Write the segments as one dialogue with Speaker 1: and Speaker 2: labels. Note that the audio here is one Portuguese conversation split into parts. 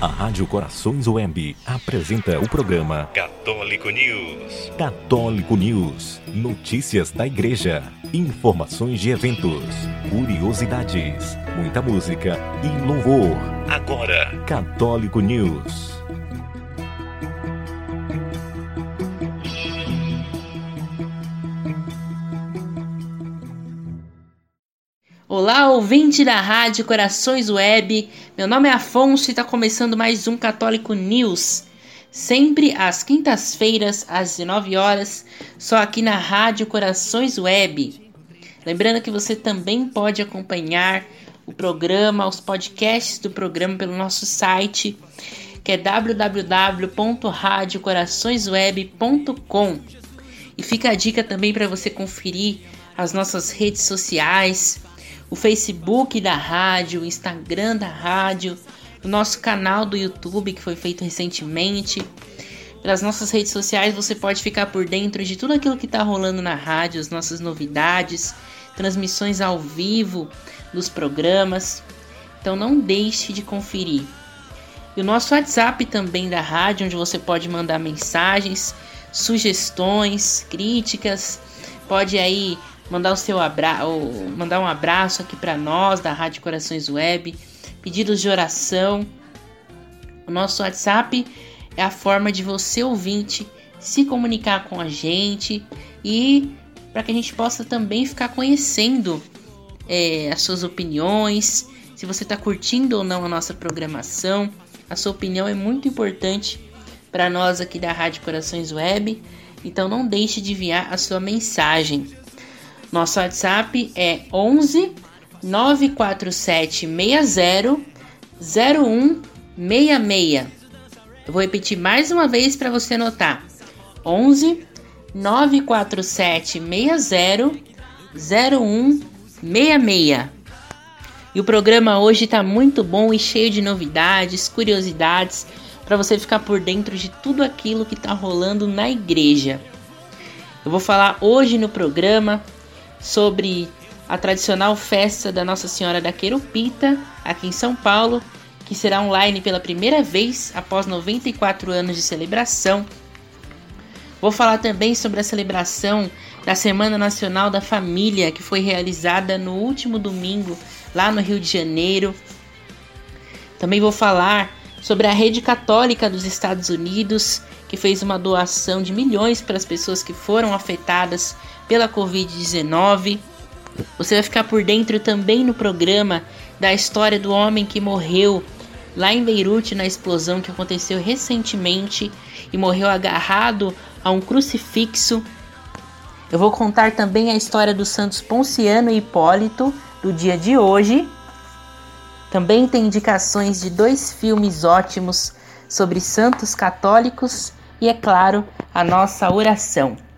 Speaker 1: A Rádio Corações Web apresenta o programa Católico News. Católico News. Notícias da Igreja. Informações de eventos. Curiosidades. Muita música e louvor. Agora, Católico News.
Speaker 2: Olá, ouvinte da Rádio Corações Web. Meu nome é Afonso e está começando mais um Católico News. Sempre às quintas-feiras, às 19 horas, só aqui na Rádio Corações Web. Lembrando que você também pode acompanhar o programa, os podcasts do programa pelo nosso site, que é www.radiocoraçõesweb.com. E fica a dica também para você conferir as nossas redes sociais o Facebook da rádio, o Instagram da rádio, o nosso canal do YouTube que foi feito recentemente. Pelas nossas redes sociais você pode ficar por dentro de tudo aquilo que está rolando na rádio, as nossas novidades, transmissões ao vivo dos programas. Então não deixe de conferir. E o nosso WhatsApp também da rádio, onde você pode mandar mensagens, sugestões, críticas, pode aí mandar o seu abraço, mandar um abraço aqui para nós da Rádio Corações Web, pedidos de oração. O nosso WhatsApp é a forma de você ouvinte se comunicar com a gente e para que a gente possa também ficar conhecendo é, as suas opiniões, se você está curtindo ou não a nossa programação. A sua opinião é muito importante para nós aqui da Rádio Corações Web, então não deixe de enviar a sua mensagem. Nosso WhatsApp é 11 947 60 0166. Eu vou repetir mais uma vez para você anotar. 11 947 60 0166. E o programa hoje está muito bom e cheio de novidades, curiosidades, para você ficar por dentro de tudo aquilo que está rolando na igreja. Eu vou falar hoje no programa sobre a tradicional festa da Nossa Senhora da Querupita, aqui em São Paulo, que será online pela primeira vez após 94 anos de celebração. Vou falar também sobre a celebração da Semana Nacional da Família, que foi realizada no último domingo lá no Rio de Janeiro. Também vou falar sobre a Rede Católica dos Estados Unidos, que fez uma doação de milhões para as pessoas que foram afetadas pela Covid-19. Você vai ficar por dentro também no programa da história do homem que morreu lá em Beirute na explosão que aconteceu recentemente e morreu agarrado a um crucifixo. Eu vou contar também a história dos santos Ponciano e Hipólito do dia de hoje. Também tem indicações de dois filmes ótimos sobre santos católicos e, é claro, a nossa oração.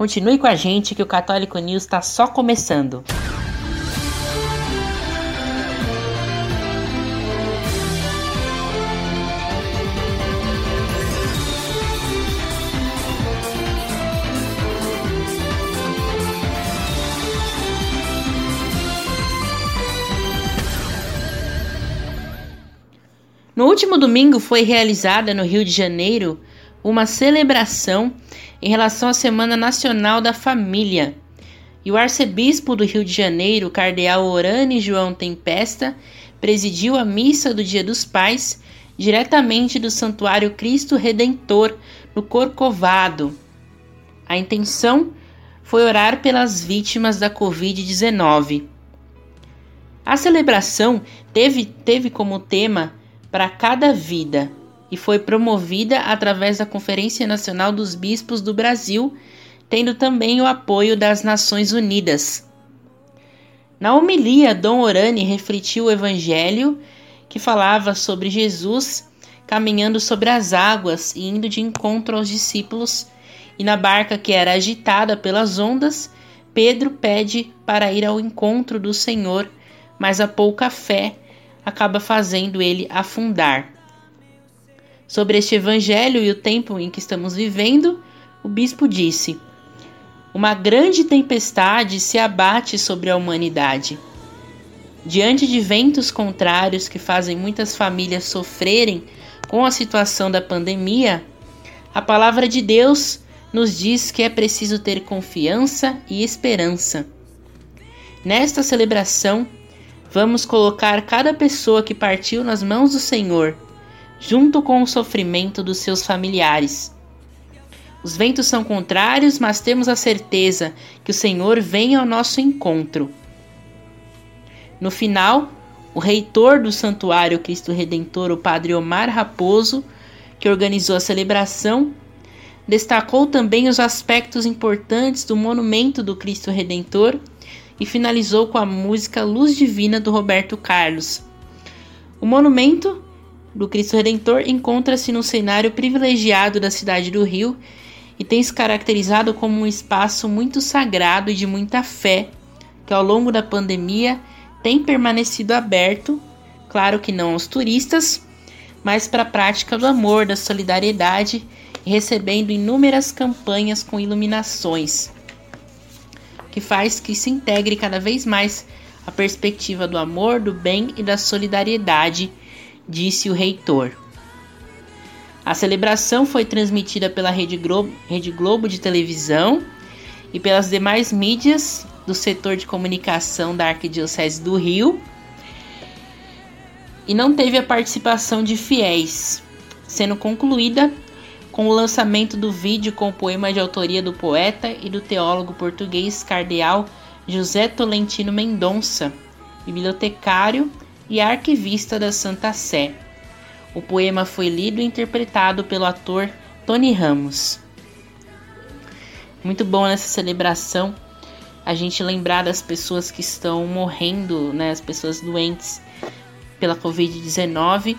Speaker 2: Continue com a gente que o Católico News está só começando. No último domingo foi realizada no Rio de Janeiro uma celebração em relação à Semana Nacional da Família. E o arcebispo do Rio de Janeiro, cardeal Orane João Tempesta, presidiu a missa do Dia dos Pais diretamente do Santuário Cristo Redentor, no Corcovado. A intenção foi orar pelas vítimas da Covid-19. A celebração teve, teve como tema para cada vida e foi promovida através da Conferência Nacional dos Bispos do Brasil, tendo também o apoio das Nações Unidas. Na homilia, Dom Orani refletiu o Evangelho que falava sobre Jesus caminhando sobre as águas e indo de encontro aos discípulos, e na barca que era agitada pelas ondas, Pedro pede para ir ao encontro do Senhor, mas a pouca fé acaba fazendo ele afundar. Sobre este evangelho e o tempo em que estamos vivendo, o bispo disse: Uma grande tempestade se abate sobre a humanidade. Diante de ventos contrários que fazem muitas famílias sofrerem com a situação da pandemia, a palavra de Deus nos diz que é preciso ter confiança e esperança. Nesta celebração, vamos colocar cada pessoa que partiu nas mãos do Senhor, junto com o sofrimento dos seus familiares. Os ventos são contrários, mas temos a certeza que o Senhor vem ao nosso encontro. No final, o reitor do Santuário Cristo Redentor, o Padre Omar Raposo, que organizou a celebração, destacou também os aspectos importantes do monumento do Cristo Redentor e finalizou com a música Luz Divina do Roberto Carlos. O monumento do Cristo Redentor encontra-se no cenário privilegiado da cidade do Rio e tem se caracterizado como um espaço muito sagrado e de muita fé, que ao longo da pandemia tem permanecido aberto, claro que não aos turistas, mas para a prática do amor, da solidariedade recebendo inúmeras campanhas com iluminações, que faz que se integre cada vez mais a perspectiva do amor, do bem e da solidariedade, disse o reitor. A celebração foi transmitida pela Rede Globo, Rede Globo de televisão e pelas demais mídias do setor de comunicação da Arquidiocese do Rio e não teve a participação de fiéis, sendo concluída com o lançamento do vídeo com o poema de autoria do poeta e do teólogo português cardeal José Tolentino Mendonça, bibliotecário e arquivista da Santa Sé. O poema foi lido e interpretado pelo ator Tony Ramos. Muito bom nessa celebração a gente lembrar das pessoas que estão morrendo, né, as pessoas doentes pela Covid-19,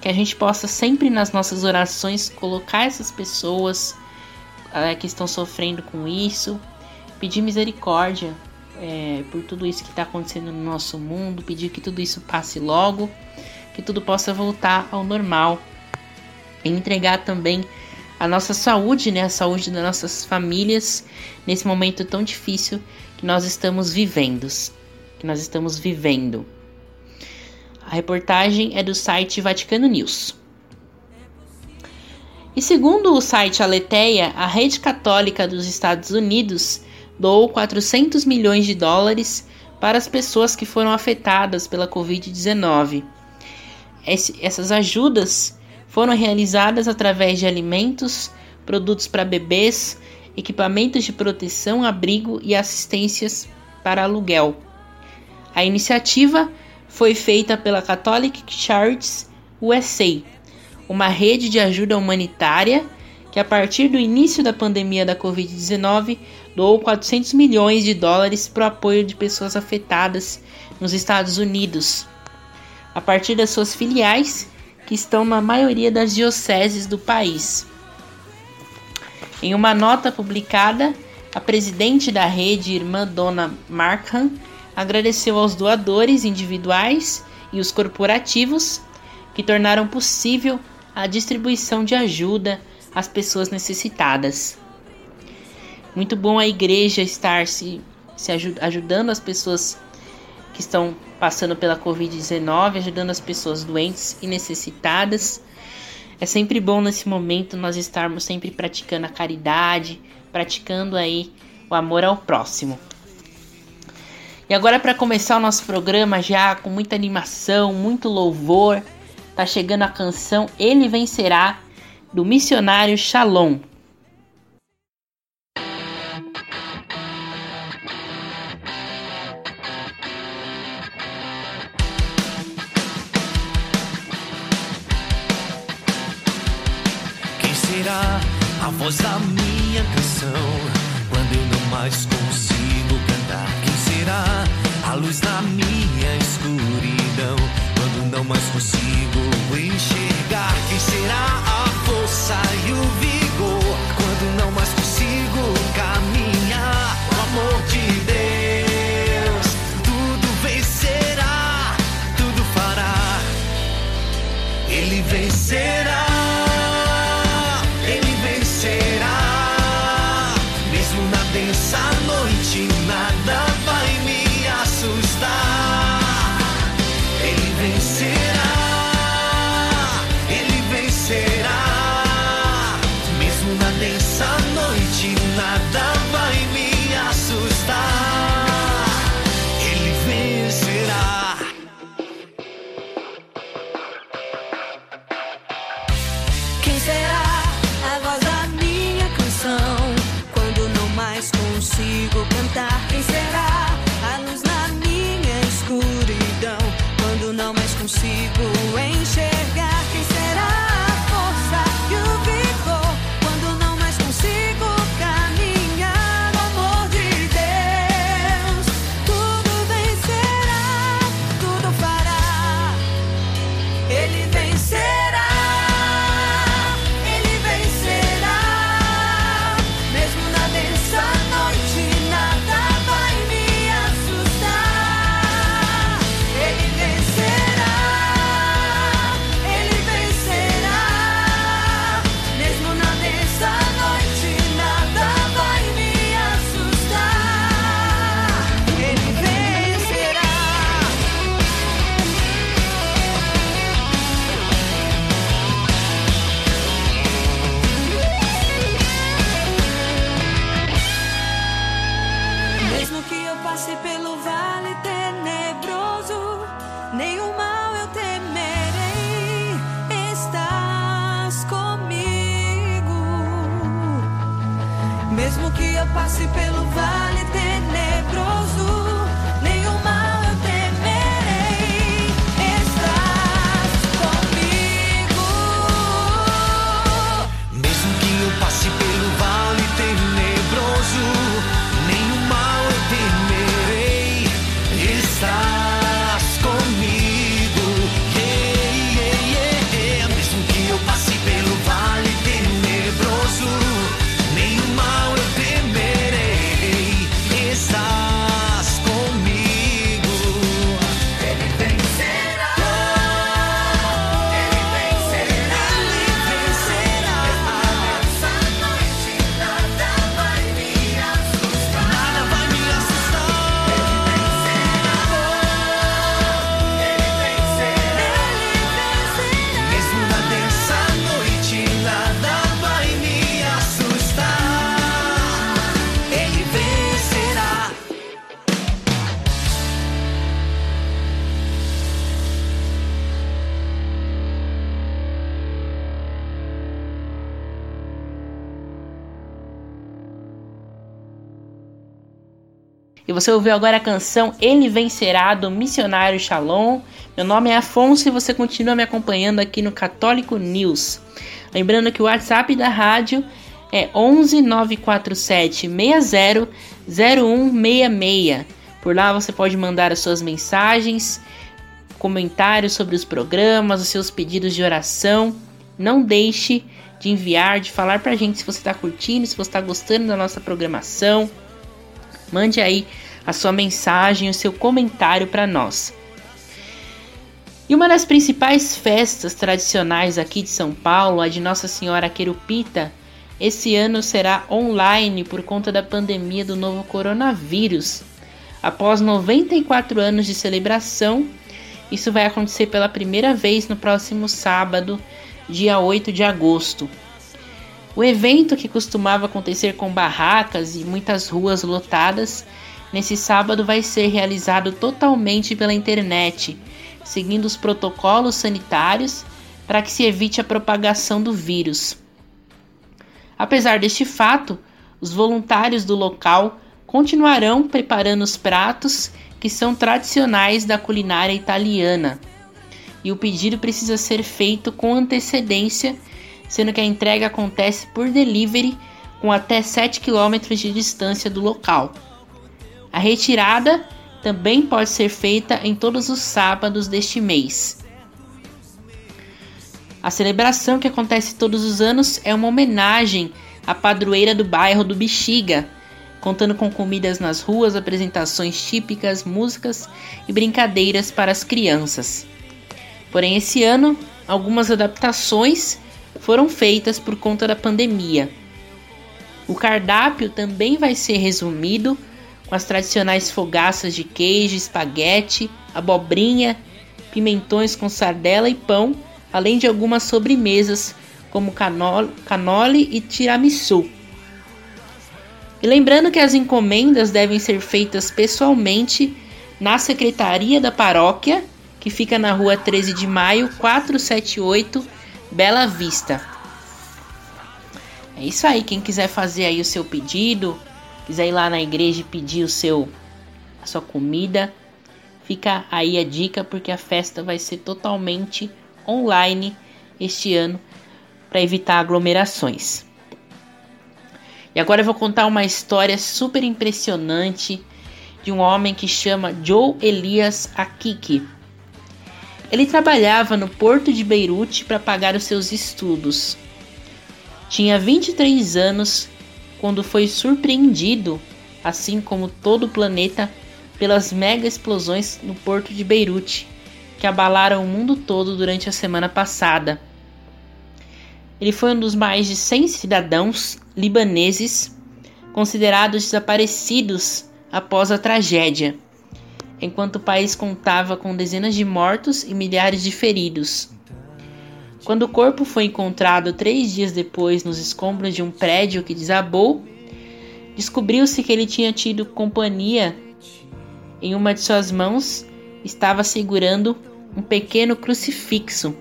Speaker 2: que a gente possa sempre nas nossas orações colocar essas pessoas é, que estão sofrendo com isso, pedir misericórdia é, por tudo isso que está acontecendo no nosso mundo, pedir que tudo isso passe logo que tudo possa voltar ao normal. E entregar também a nossa saúde, né, a saúde das nossas famílias nesse momento tão difícil que nós estamos vivendo, que nós estamos vivendo. A reportagem é do site Vaticano News. E segundo o site Aleteia, a rede católica dos Estados Unidos doou 400 milhões de dólares para as pessoas que foram afetadas pela Covid-19 esse, essas ajudas foram realizadas através de alimentos, produtos para bebês, equipamentos de proteção, abrigo e assistências para aluguel. A iniciativa foi feita pela Catholic Charities USA, uma rede de ajuda humanitária que, a partir do início da pandemia da Covid-19, doou 400 milhões de dólares para o apoio de pessoas afetadas nos Estados Unidos a partir das suas filiais, que estão na maioria das dioceses do país. Em uma nota publicada, a presidente da rede, irmã Dona Markham, agradeceu aos doadores individuais e os corporativos que tornaram possível a distribuição de ajuda às pessoas necessitadas. Muito bom a igreja estar se, se ajudando as pessoas que estão passando pela Covid-19, ajudando as pessoas doentes e necessitadas. É sempre bom nesse momento nós estarmos sempre praticando a caridade, praticando aí o amor ao próximo. E agora para começar o nosso programa já com muita animação, muito louvor, tá chegando a canção Ele Vencerá do missionário Shalom.
Speaker 3: voz da minha canção. Quando eu não mais consigo cantar, quem será a luz na minha escuridão? Quando não mais consigo Ele vencerá. Passe pelo vale tenebroso, nenhum mal eu temerei. Estás comigo. Mesmo que eu passe pelo vale
Speaker 2: você ouviu agora a canção Ele Vencerá do Missionário Shalom. Meu nome é Afonso e você continua me acompanhando aqui no Católico News. Lembrando que o WhatsApp da rádio é 11 947 60 0166. Por lá você pode mandar as suas mensagens, comentários sobre os programas, os seus pedidos de oração. Não deixe de enviar, de falar pra gente se você está curtindo, se você está gostando da nossa programação. Mande aí a sua mensagem, o seu comentário para nós. E uma das principais festas tradicionais aqui de São Paulo, a de Nossa Senhora Querupita, esse ano será online por conta da pandemia do novo coronavírus. Após 94 anos de celebração, isso vai acontecer pela primeira vez no próximo sábado, dia 8 de agosto. O evento, que costumava acontecer com barracas e muitas ruas lotadas, nesse sábado vai ser realizado totalmente pela internet, seguindo os protocolos sanitários para que se evite a propagação do vírus. Apesar deste fato, os voluntários do local continuarão preparando os pratos que são tradicionais da culinária italiana. E o pedido precisa ser feito com antecedência sendo que a entrega acontece por delivery com até 7 km de distância do local. A retirada também pode ser feita em todos os sábados deste mês. A celebração que acontece todos os anos é uma homenagem à padroeira do bairro do Bexiga, contando com comidas nas ruas, apresentações típicas, músicas e brincadeiras para as crianças. Porém, esse ano, algumas adaptações foram feitas por conta da pandemia. O cardápio também vai ser resumido com as tradicionais fogaças de queijo, espaguete, abobrinha, pimentões com sardela e pão, além de algumas sobremesas como canole, e tiramisu. E lembrando que as encomendas devem ser feitas pessoalmente na secretaria da paróquia, que fica na rua 13 de maio, 478, Bela Vista. É isso aí, quem quiser fazer aí o seu pedido, quiser ir lá na igreja e pedir o seu a sua comida, fica aí a dica porque a festa vai ser totalmente online este ano para evitar aglomerações. E agora eu vou contar uma história super impressionante de um homem que chama Joe Elias Akiki. Ele trabalhava no porto de Beirute para pagar os seus estudos. Tinha 23 anos quando foi surpreendido, assim como todo o planeta, pelas mega explosões no porto de Beirute, que abalaram o mundo todo durante a semana passada. Ele foi um dos mais de 100 cidadãos libaneses considerados desaparecidos após a tragédia, enquanto o país contava com dezenas de mortos e milhares de feridos. Quando o corpo foi encontrado três dias depois nos escombros de um prédio que desabou, descobriu-se que ele tinha tido companhia. Em uma de suas mãos estava segurando um pequeno crucifixo.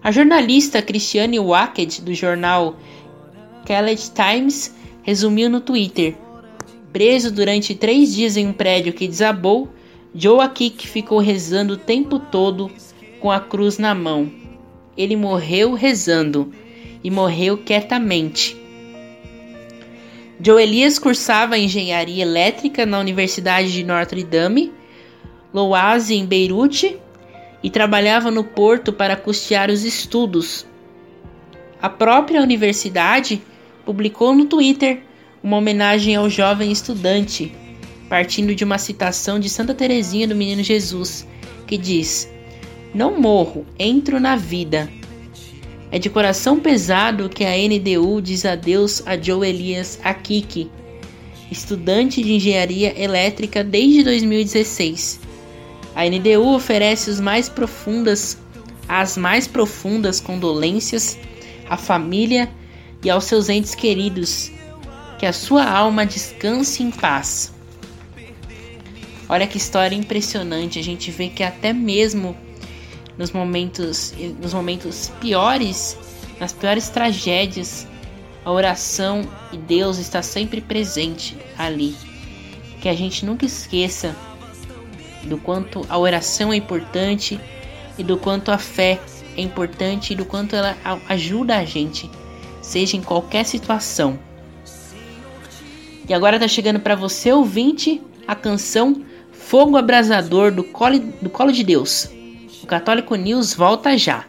Speaker 2: A jornalista Christiane Wackett, do jornal Khaled Times, resumiu no Twitter: Preso durante três dias em um prédio que desabou, Joe ficou rezando o tempo todo com a cruz na mão. Ele morreu rezando e morreu quietamente. Joe Elias cursava engenharia elétrica na Universidade de Notre Dame, Louase, em Beirute, e trabalhava no porto para custear os estudos. A própria universidade publicou no Twitter uma homenagem ao jovem estudante, partindo de uma citação de Santa Teresinha do Menino Jesus, que diz: não morro, entro na vida. É de coração pesado que a NDU diz adeus a Joe Elias Akiki, estudante de engenharia elétrica desde 2016. A NDU oferece os mais profundas, as mais profundas condolências à família e aos seus entes queridos. Que a sua alma descanse em paz. Olha que história impressionante. A gente vê que até mesmo nos momentos, nos momentos piores, nas piores tragédias, a oração e Deus está sempre presente ali. Que a gente nunca esqueça do quanto a oração é importante e do quanto a fé é importante e do quanto ela ajuda a gente, seja em qualquer situação. E agora tá chegando para você ouvinte a canção Fogo Abrasador do Colo, do Colo de Deus. O Católico News volta já.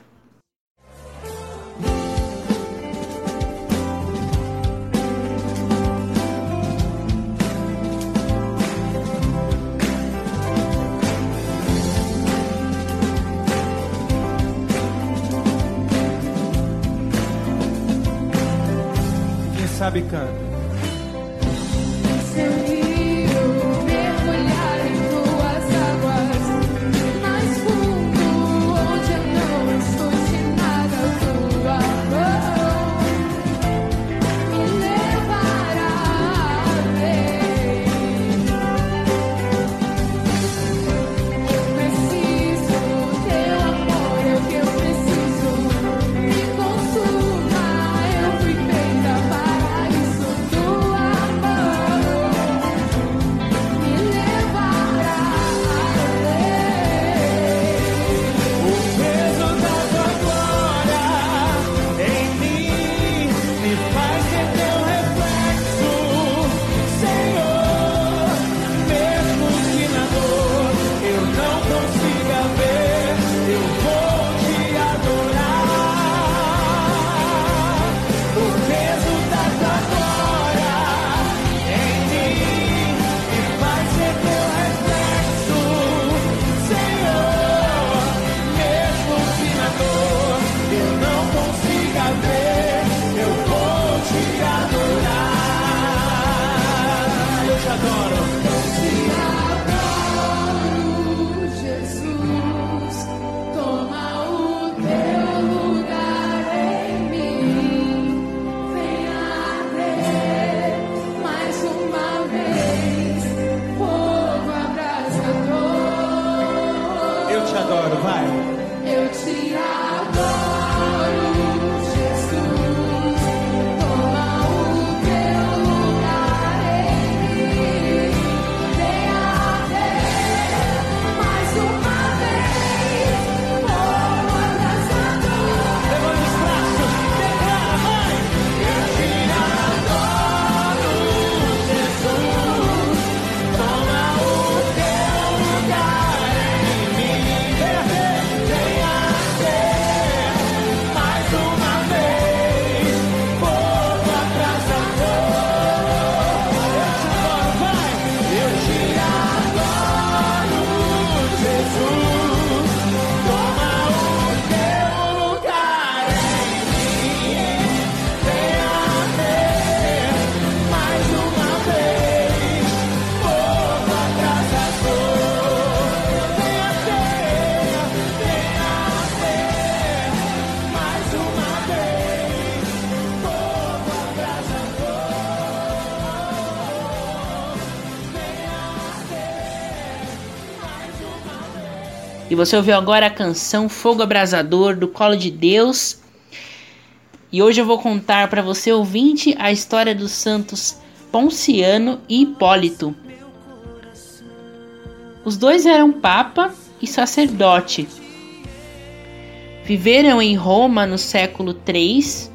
Speaker 2: Você ouviu agora a canção Fogo Abrasador do Colo de Deus. E hoje eu vou contar para você ouvinte a história dos santos Ponciano e Hipólito. Os dois eram papa e sacerdote. Viveram em Roma no século III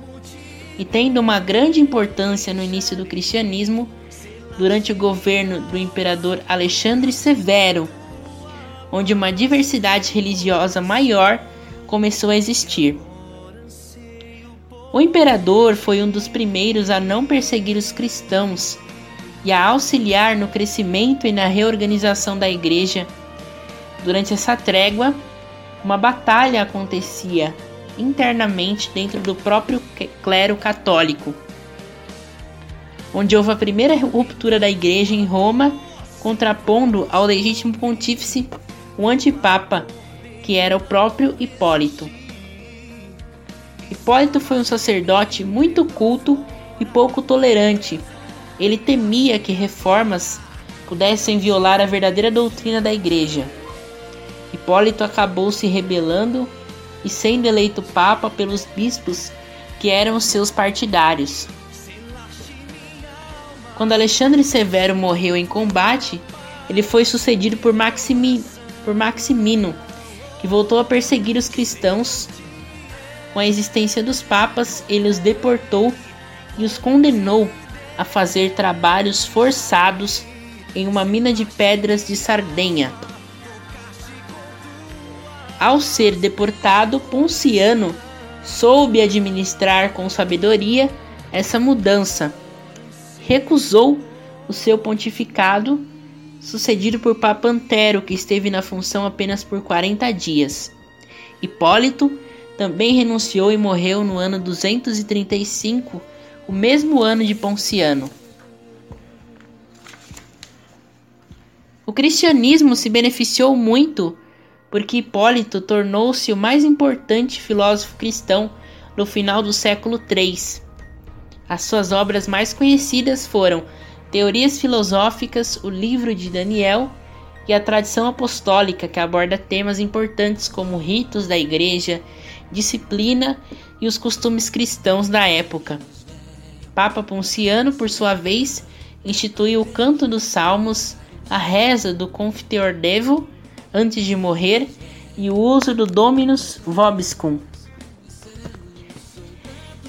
Speaker 2: e tendo uma grande importância no início do cristianismo durante o governo do imperador Alexandre Severo, onde uma diversidade religiosa maior começou a existir. O imperador foi um dos primeiros a não perseguir os cristãos e a auxiliar no crescimento e na reorganização da igreja. Durante essa trégua, uma batalha acontecia internamente dentro do próprio clero católico, onde houve a primeira ruptura da igreja em Roma, contrapondo ao legítimo pontífice o antipapa, que era o próprio Hipólito. Hipólito foi um sacerdote muito culto e pouco tolerante. Ele temia que reformas pudessem violar a verdadeira doutrina da igreja. Hipólito acabou se rebelando e sendo eleito papa pelos bispos que eram seus partidários. Quando Alexandre Severo morreu em combate, ele foi sucedido por Maximino, por Maximino, que voltou a perseguir os cristãos. Com a existência dos papas, ele os deportou e os condenou a fazer trabalhos forçados em uma mina de pedras de Sardenha. Ao ser deportado, Ponciano soube administrar com sabedoria essa mudança. Recusou o seu pontificado sucedido por Papa Antero, que esteve na função apenas por 40 dias. Hipólito também renunciou e morreu no ano 235, o mesmo ano de Ponciano. O cristianismo se beneficiou muito porque Hipólito tornou-se o mais importante filósofo cristão no final do século III. As suas obras mais conhecidas foram Teorias Filosóficas, o Livro de Daniel e a Tradição Apostólica, que aborda temas importantes como ritos da Igreja, disciplina e os costumes cristãos da época. Papa Ponciano, por sua vez, instituiu o canto dos salmos, a reza do Confiteor Devo antes de morrer e o uso do Dominus Vobiscum.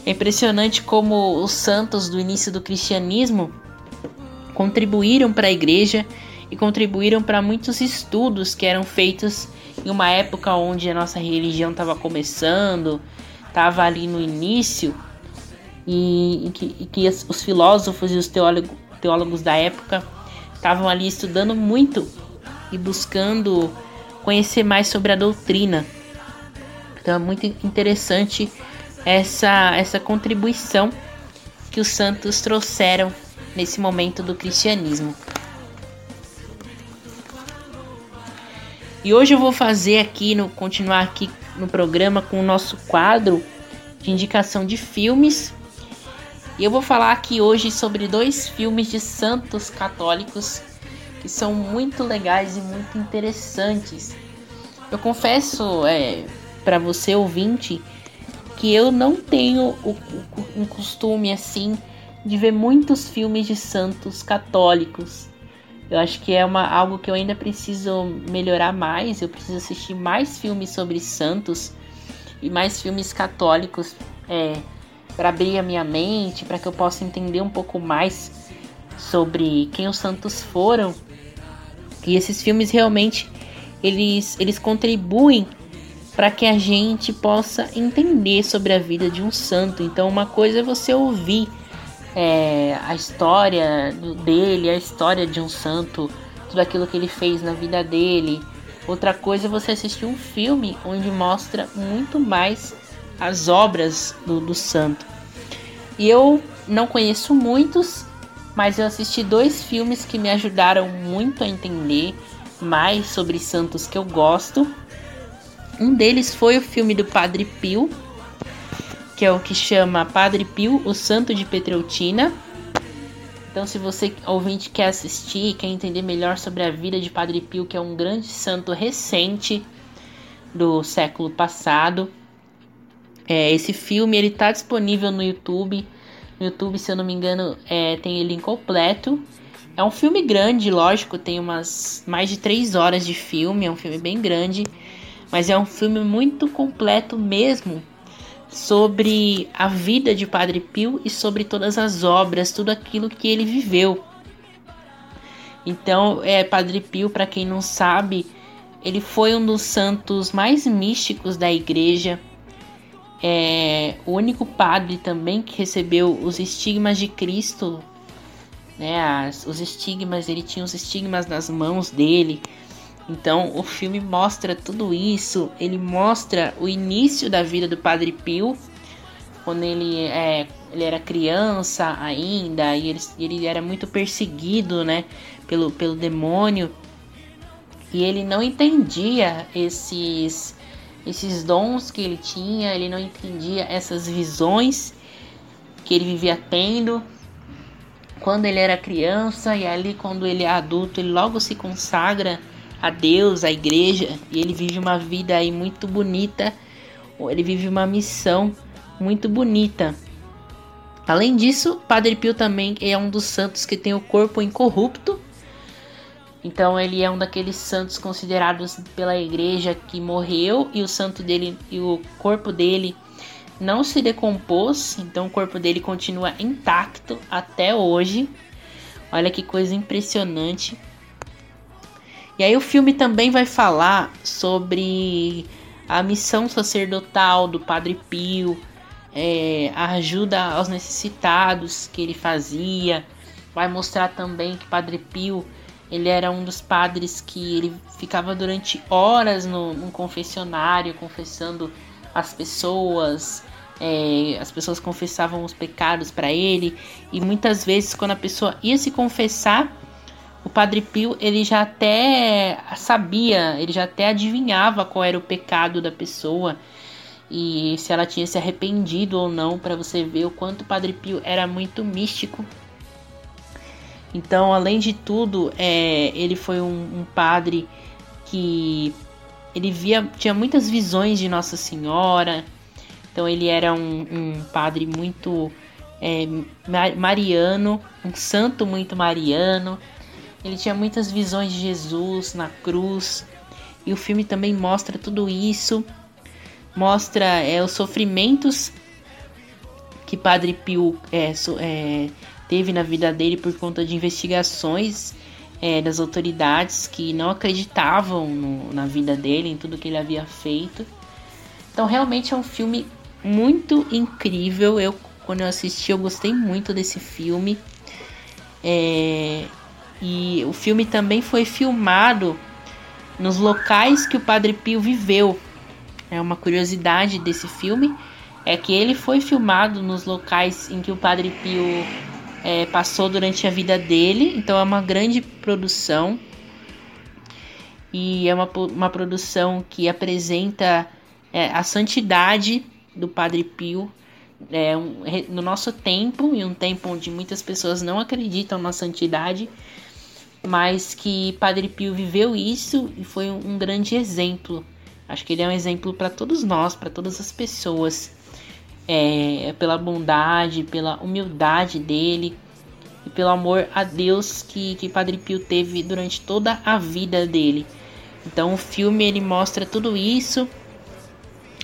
Speaker 2: É impressionante como os santos do início do cristianismo contribuíram para a igreja e contribuíram para muitos estudos que eram feitos em uma época onde a nossa religião estava começando, estava ali no início, e, e, que, e que, os filósofos e os teólogo, teólogos da época estavam ali estudando muito e buscando conhecer mais sobre a doutrina. Então é muito interessante essa, essa contribuição que os santos trouxeram nesse momento do cristianismo. E hoje eu vou fazer aqui, no, continuar aqui no programa com o nosso quadro de indicação de filmes. E eu vou falar aqui hoje sobre dois filmes de santos católicos que são muito legais e muito interessantes. Eu confesso é, para você ouvinte que eu não tenho o, o, um costume assim de ver muitos filmes de santos católicos. Eu acho que é uma, algo que eu ainda preciso melhorar mais. Eu preciso assistir mais filmes sobre santos e mais filmes católicos é, para abrir a minha mente, para que eu possa entender um pouco mais sobre quem os santos foram. E esses filmes realmente eles, eles contribuem para que a gente possa entender sobre a vida de um santo. Então, uma coisa é você ouvir é, a história dele, a história de um santo, tudo aquilo que ele fez na vida dele. Outra coisa é você assistir um filme onde mostra muito mais as obras do, do santo. E eu não conheço muitos, mas eu assisti dois filmes que me ajudaram muito a entender mais sobre santos que eu gosto. Um deles foi o filme do Padre Pio, que é o que chama Padre Pio, o Santo de Petreutina. Então, se você ouvinte quer assistir, quer entender melhor sobre a vida de Padre Pio, que é um grande santo recente, do século passado. É, esse filme ele está disponível no YouTube. No YouTube, se eu não me engano, é, tem ele incompleto. É um filme grande, lógico, tem umas mais de três horas de filme, é um filme bem grande, mas é um filme muito completo mesmo sobre a vida de Padre Pio e sobre todas as obras, tudo aquilo que ele viveu. Então, é Padre Pio, para quem não sabe, ele foi um dos santos mais místicos da igreja. É o único padre também que recebeu os estigmas de Cristo, né? As, os estigmas, ele tinha os estigmas nas mãos dele. Então o filme mostra tudo isso. Ele mostra o início da vida do Padre Pio, quando ele, é, ele era criança ainda e ele, ele era muito perseguido, né? Pelo, pelo demônio e ele não entendia esses esses dons que ele tinha, ele não entendia essas visões que ele vivia tendo quando ele era criança e ali quando ele é adulto, ele logo se consagra a Deus, à igreja, e ele vive uma vida aí muito bonita. Ele vive uma missão muito bonita. Além disso, Padre Pio também é um dos santos que tem o corpo incorrupto então ele é um daqueles santos considerados pela igreja que morreu e o santo dele e o corpo dele não se decompôs, então o corpo dele continua intacto até hoje. Olha que coisa impressionante. E aí o filme também vai falar sobre a missão sacerdotal do Padre Pio, é, a ajuda aos necessitados que ele fazia. Vai mostrar também que Padre Pio ele era um dos padres que ele ficava durante horas no, confessionário confessando as pessoas. É, as pessoas confessavam os pecados para ele e muitas vezes quando a pessoa ia se confessar o Padre Pio ele já até sabia, ele já até adivinhava qual era o pecado da pessoa e se ela tinha se arrependido ou não, para você ver o quanto o Padre Pio era muito místico então, além de tudo, é, ele foi um, um, padre que ele via, tinha muitas visões de Nossa Senhora. Então, ele era um, um padre muito é, mariano, um santo muito mariano. Ele tinha muitas visões de Jesus na cruz. E o filme também mostra tudo isso. Mostra é, os sofrimentos que Padre Pio é, é, teve na vida dele por conta de investigações é, das autoridades que não acreditavam no, na vida dele, em tudo que ele havia feito. Então, realmente é um filme muito incrível. Eu, quando eu assisti, eu gostei muito desse filme. É, e o filme também foi filmado nos locais que o Padre Pio viveu. É uma curiosidade desse filme é que ele foi filmado nos locais em que o Padre Pio é, passou durante a vida dele. Então é uma grande produção. E é uma, uma produção que apresenta é, a santidade do Padre Pio é, um, no nosso tempo, em um tempo onde muitas pessoas não acreditam na santidade, mas que Padre Pio viveu isso e foi um, grande exemplo. Acho que ele é um exemplo para todos nós, para todas as pessoas é, pela bondade, pela humildade dele e pelo amor a Deus que, que Padre Pio teve durante toda a vida dele. Então o filme ele mostra tudo isso.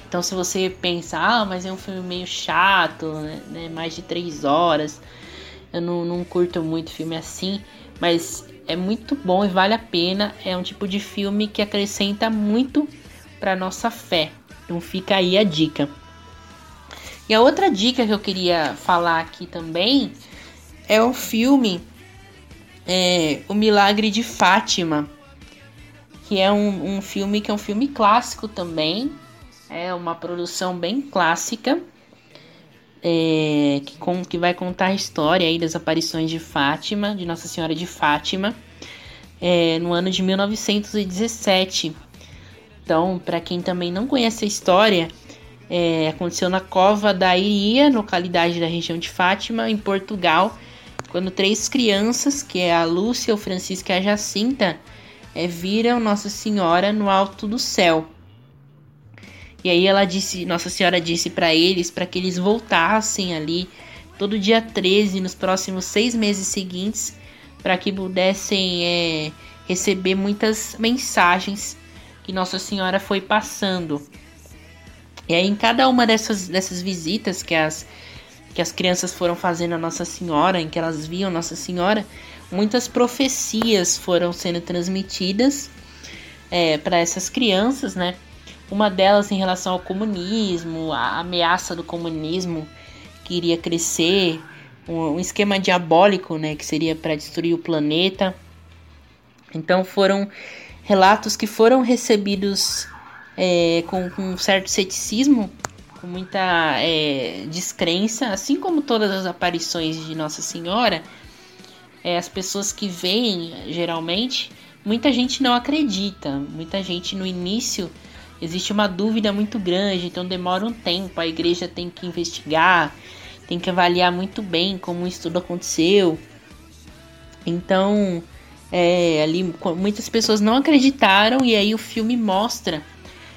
Speaker 2: Então se você pensa, ah, mas é um filme meio chato, né? né mais de três horas, eu não, não curto muito filme assim, mas é muito bom e vale a pena. É um tipo de filme que acrescenta muito para nossa fé. Então fica aí a dica. E a outra dica que eu queria falar aqui também é o filme é, O Milagre de Fátima, que é um, um filme que é um filme clássico também, é uma produção bem clássica. É, que, com, que vai contar a história aí das aparições de Fátima, de Nossa Senhora de Fátima, é, no ano de 1917. Então, para quem também não conhece a história, é, aconteceu na Cova da Iria, localidade da região de Fátima, em Portugal, quando três crianças, que é a Lúcia, o Francisco e a Jacinta, é, viram Nossa Senhora no alto do céu. E aí ela disse, Nossa Senhora disse para eles para que eles voltassem ali todo dia 13 nos próximos seis meses seguintes para que pudessem é, receber muitas mensagens que Nossa Senhora foi passando. E aí, em cada uma dessas, dessas visitas que as, que as crianças foram fazendo a Nossa Senhora, em que elas viam Nossa Senhora, muitas profecias foram sendo transmitidas é, para essas crianças, né? Uma delas em relação ao comunismo, a ameaça do comunismo que iria crescer, um, esquema diabólico, né, que seria para destruir o planeta. Então foram relatos que foram recebidos é, com, com, um certo ceticismo, com muita é, descrença, assim como todas as aparições de Nossa Senhora. É, as pessoas que veem, geralmente, muita gente não acredita. Muita gente no início existe uma dúvida muito grande, então demora um tempo. A igreja tem que investigar, tem que avaliar muito bem como isso tudo aconteceu. Então, é, ali muitas pessoas não acreditaram e aí o filme mostra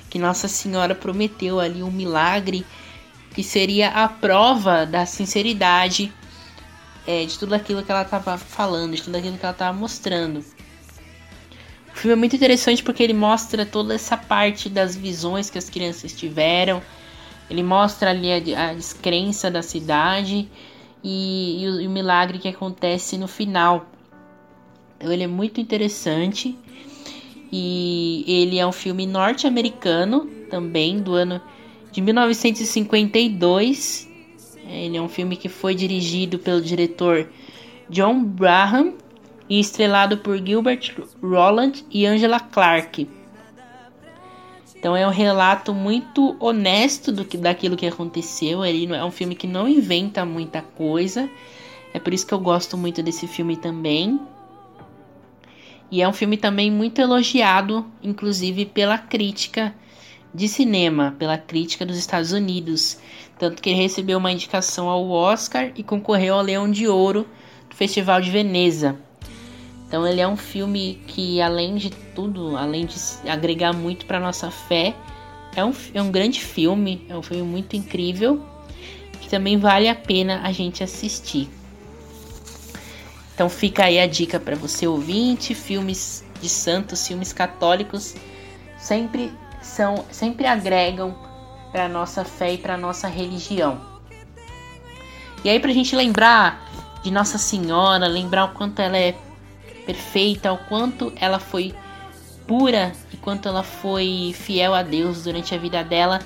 Speaker 2: que Nossa Senhora prometeu ali um milagre que seria a prova da sinceridade é, de tudo aquilo que ela estava falando, de tudo aquilo que ela estava mostrando. O filme é muito interessante porque ele mostra toda essa parte das visões que as crianças tiveram, ele mostra ali a, a descrença da cidade e, e, o, e, o, milagre que acontece no final. Então, ele é muito interessante e ele é um filme norte-americano também do ano de 1952. Ele é um filme que foi dirigido pelo diretor John Braham e estrelado por Gilbert Roland e Angela Clarke. Então é um relato muito honesto do que, daquilo que aconteceu. Ele é um filme que não inventa muita coisa. É por isso que eu gosto muito desse filme também. E é um filme também muito elogiado, inclusive pela crítica de cinema, pela crítica dos Estados Unidos. Tanto que ele recebeu uma indicação ao Oscar e concorreu ao Leão de Ouro do Festival de Veneza. Então ele é um filme que, além de tudo, além de agregar muito para nossa fé, é um, é um grande filme, é um filme muito incrível, que também vale a pena a gente assistir. Então fica aí a dica para você ouvinte, filmes de santos, filmes católicos sempre são, sempre agregam para nossa fé e para nossa religião. E aí para a gente lembrar de Nossa Senhora, lembrar o quanto ela é perfeita, o quanto ela foi pura e quanto ela foi fiel a Deus durante a vida dela.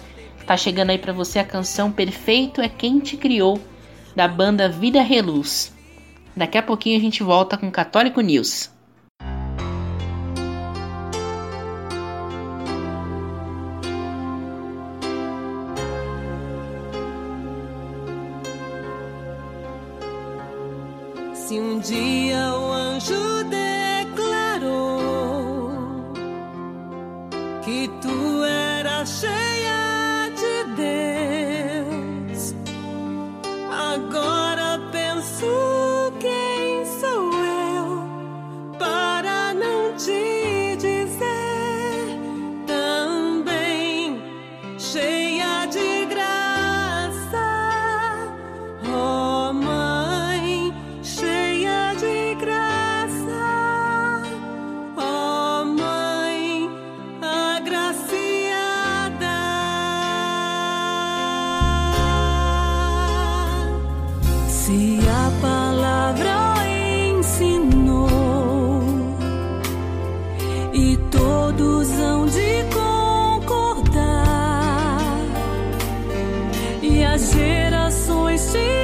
Speaker 2: Tá chegando aí para você a canção Perfeito é quem te criou da banda Vida Reluz. Daqui a pouquinho a gente volta com Católico News.
Speaker 4: Se um dia o anjo cheia gerações te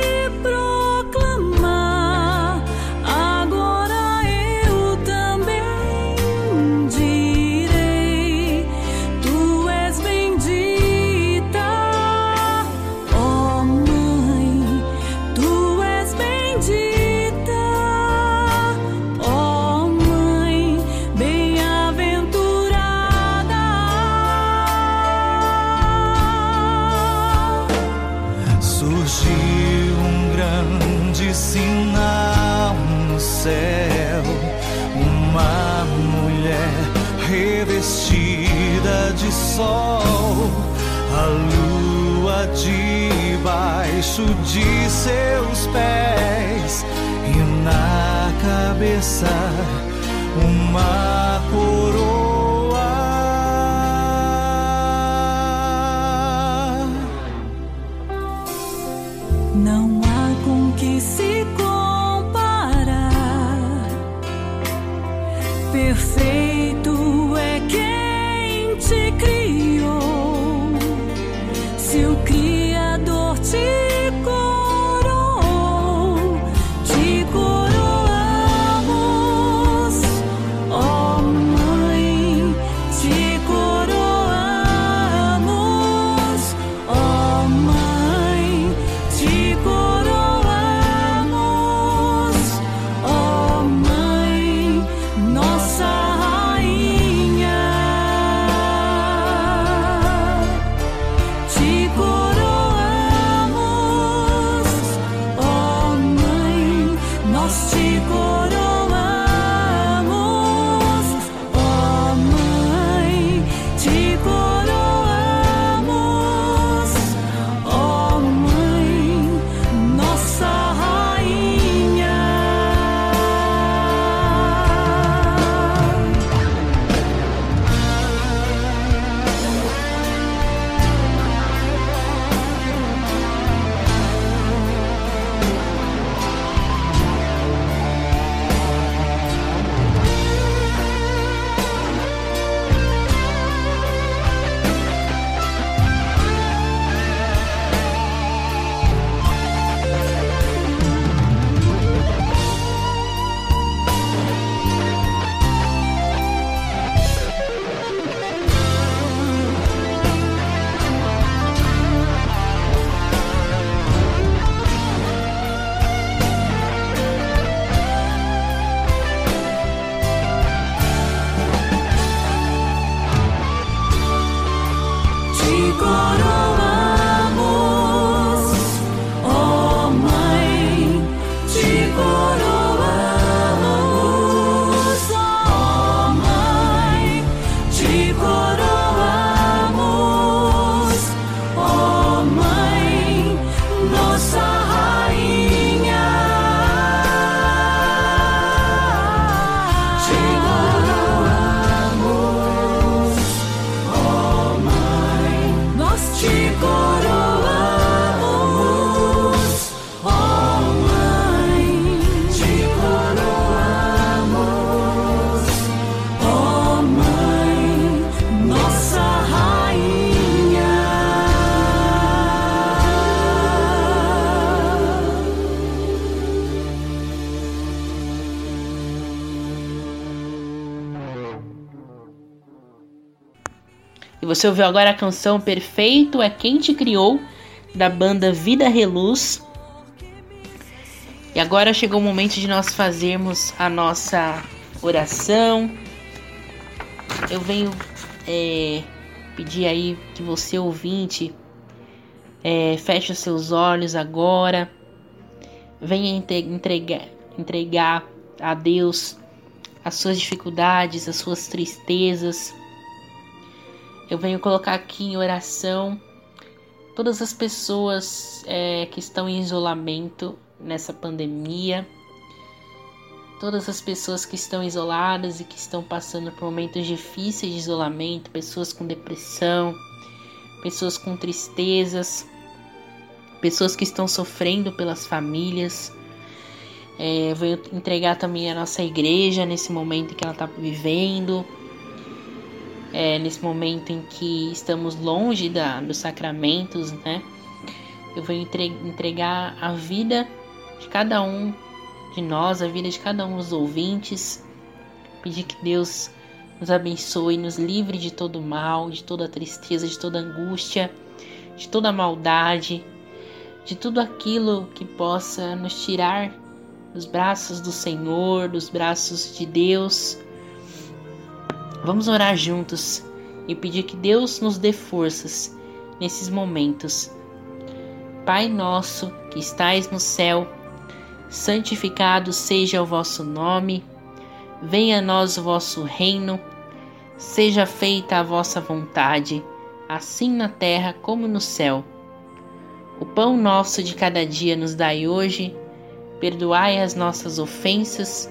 Speaker 4: debaixo de seus pés
Speaker 2: você ouviu agora a canção Perfeito é Quem Te Criou, da banda Vida Reluz. E agora chegou o momento de nós fazermos a nossa oração. Eu venho é, pedir aí que você, ouvinte, é, feche os seus olhos agora. Venha entre- entregar, entregar a Deus as suas dificuldades, as suas tristezas. Eu venho colocar aqui em oração todas as pessoas é, que estão em isolamento nessa pandemia, todas as pessoas que estão isoladas e que estão passando por momentos difíceis de isolamento, pessoas com depressão, pessoas com tristezas, pessoas que estão sofrendo pelas famílias. É, venho entregar também a nossa igreja nesse momento que ela está vivendo é, nesse momento em que estamos longe da, dos sacramentos, né? Eu vou entre- entregar a vida de cada um de nós, a vida de cada um dos ouvintes, pedir que Deus nos abençoe, nos livre de todo mal, de toda tristeza, de toda angústia, de toda maldade, de tudo aquilo que possa nos tirar dos braços do Senhor, dos braços de Deus. Vamos orar juntos e pedir que Deus nos dê forças nesses momentos. Pai nosso que estais no céu, santificado seja o vosso nome, venha a nós o vosso reino, seja feita a vossa vontade, assim na terra como no céu. O pão nosso de cada dia nos dai hoje, perdoai as nossas ofensas,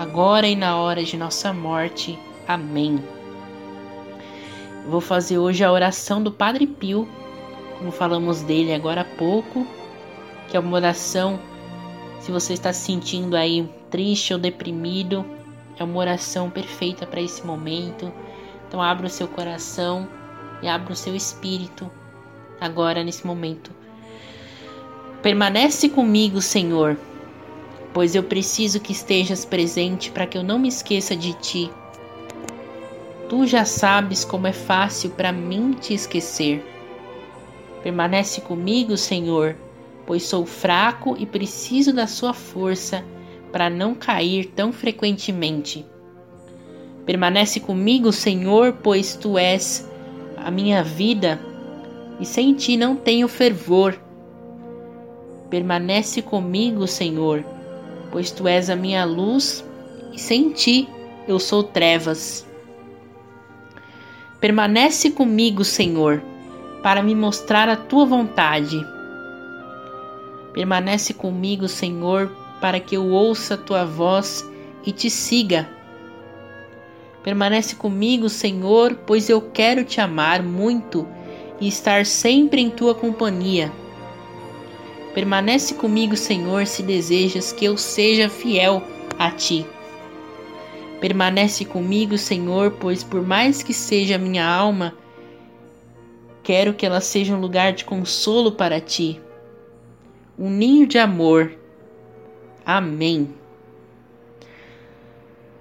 Speaker 2: agora e na hora de nossa morte. Amém. Vou fazer hoje a oração do Padre Pio, como falamos dele agora há pouco, que é uma oração, se você está se sentindo aí triste ou deprimido, é uma oração perfeita para esse momento. Então abra o seu coração e abra o seu espírito agora nesse momento. Permanece comigo, Senhor, pois eu preciso que estejas presente para que eu não me esqueça de ti. Tu já sabes como é fácil para mim te esquecer. Permanece comigo, Senhor, pois sou fraco e preciso da sua força para não cair tão frequentemente. Permanece comigo, Senhor, pois tu és a minha vida e sem ti não tenho fervor. Permanece comigo, Senhor, pois tu és a minha luz e sem ti eu sou trevas. Permanece comigo, Senhor, para me mostrar a tua vontade. Permanece comigo, Senhor, para que eu ouça a tua voz e te siga. Permanece comigo, Senhor, pois eu quero te amar muito e estar sempre em tua companhia. Permanece comigo, Senhor, se desejas que eu seja fiel a ti. Permanece comigo, Senhor, pois por mais que seja minha alma, quero que ela seja um lugar de consolo para ti, um ninho de amor Amém.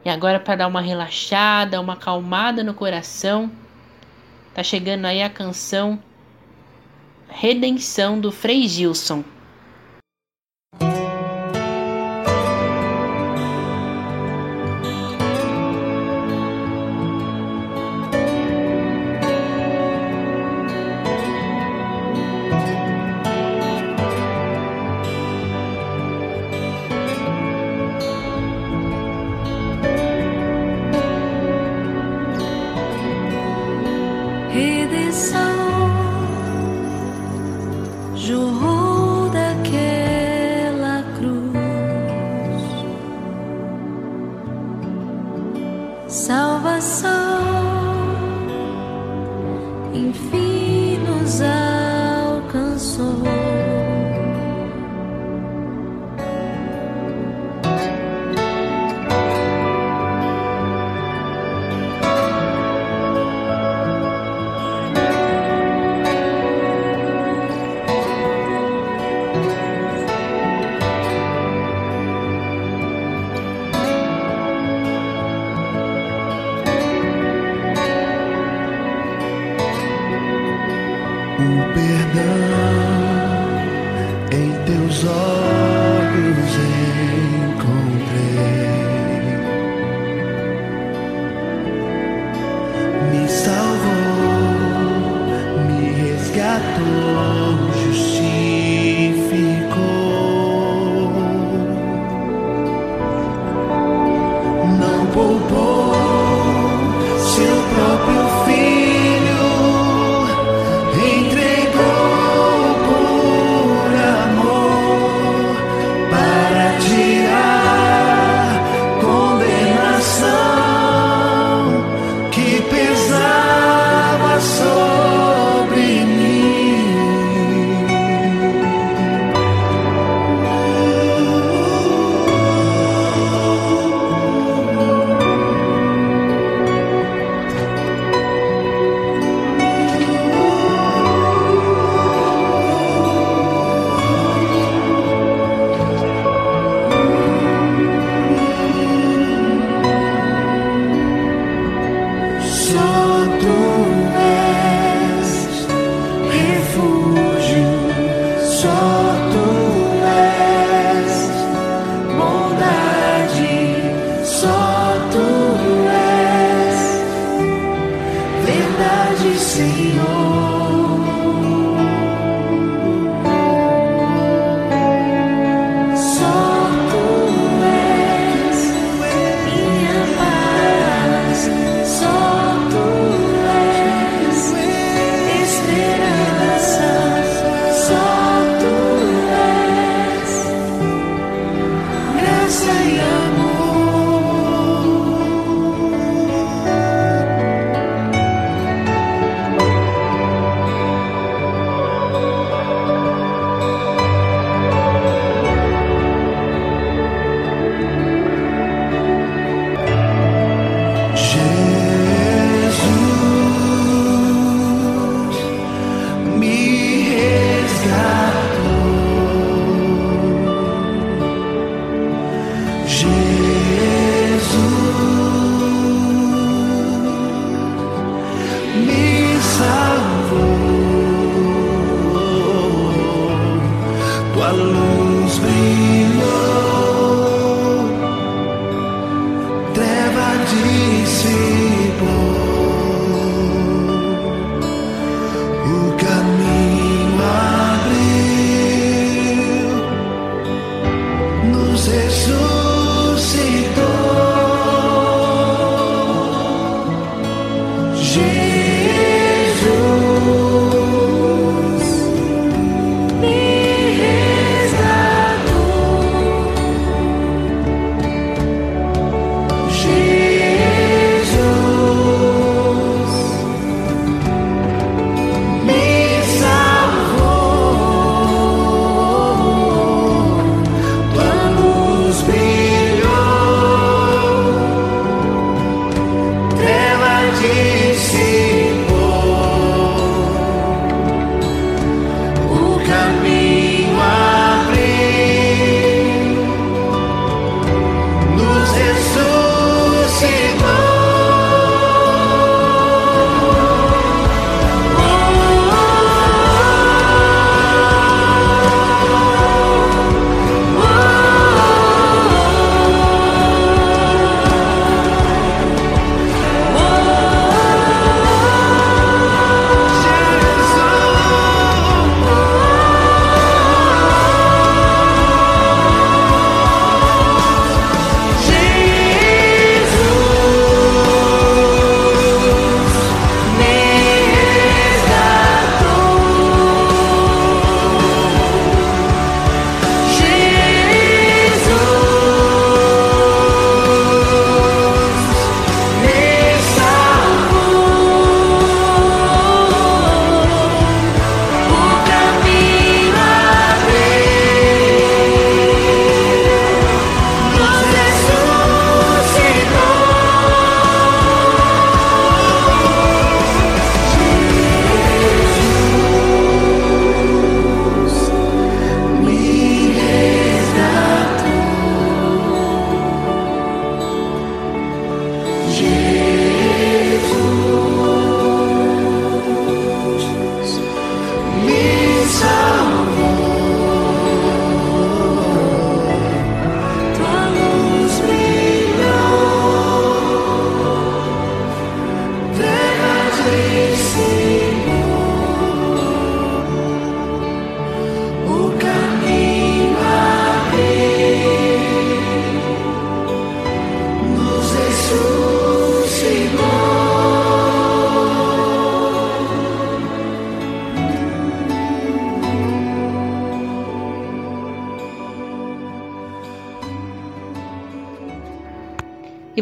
Speaker 2: E agora para dar uma relaxada, uma acalmada no coração, tá chegando aí a canção Redenção do Frei Gilson.
Speaker 3: tua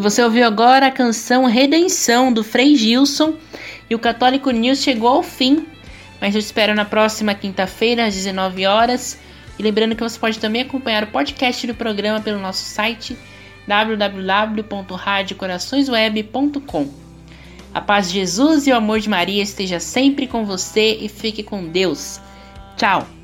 Speaker 3: você ouviu agora a canção Redenção do Frei Gilson. E o Católico News chegou ao fim. Mas eu espero na próxima quinta-feira, às 19 horas. E lembrando que você pode também acompanhar o podcast do programa pelo nosso site www.radiocoraçõesweb.com. A paz de Jesus e o amor de Maria esteja sempre com você e fique com Deus. Tchau!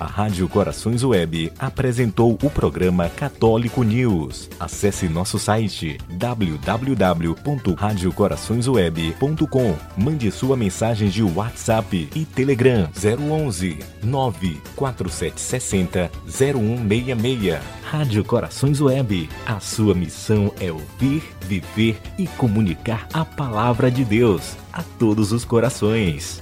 Speaker 1: A Rádio Corações Web apresentou o programa Católico News. Acesse nosso site www.radiocoraçõesweb.com. Mande sua mensagem de WhatsApp e Telegram 011 94760 0166. Rádio Corações Web. A sua missão é ouvir, viver e comunicar a palavra de Deus a todos os corações.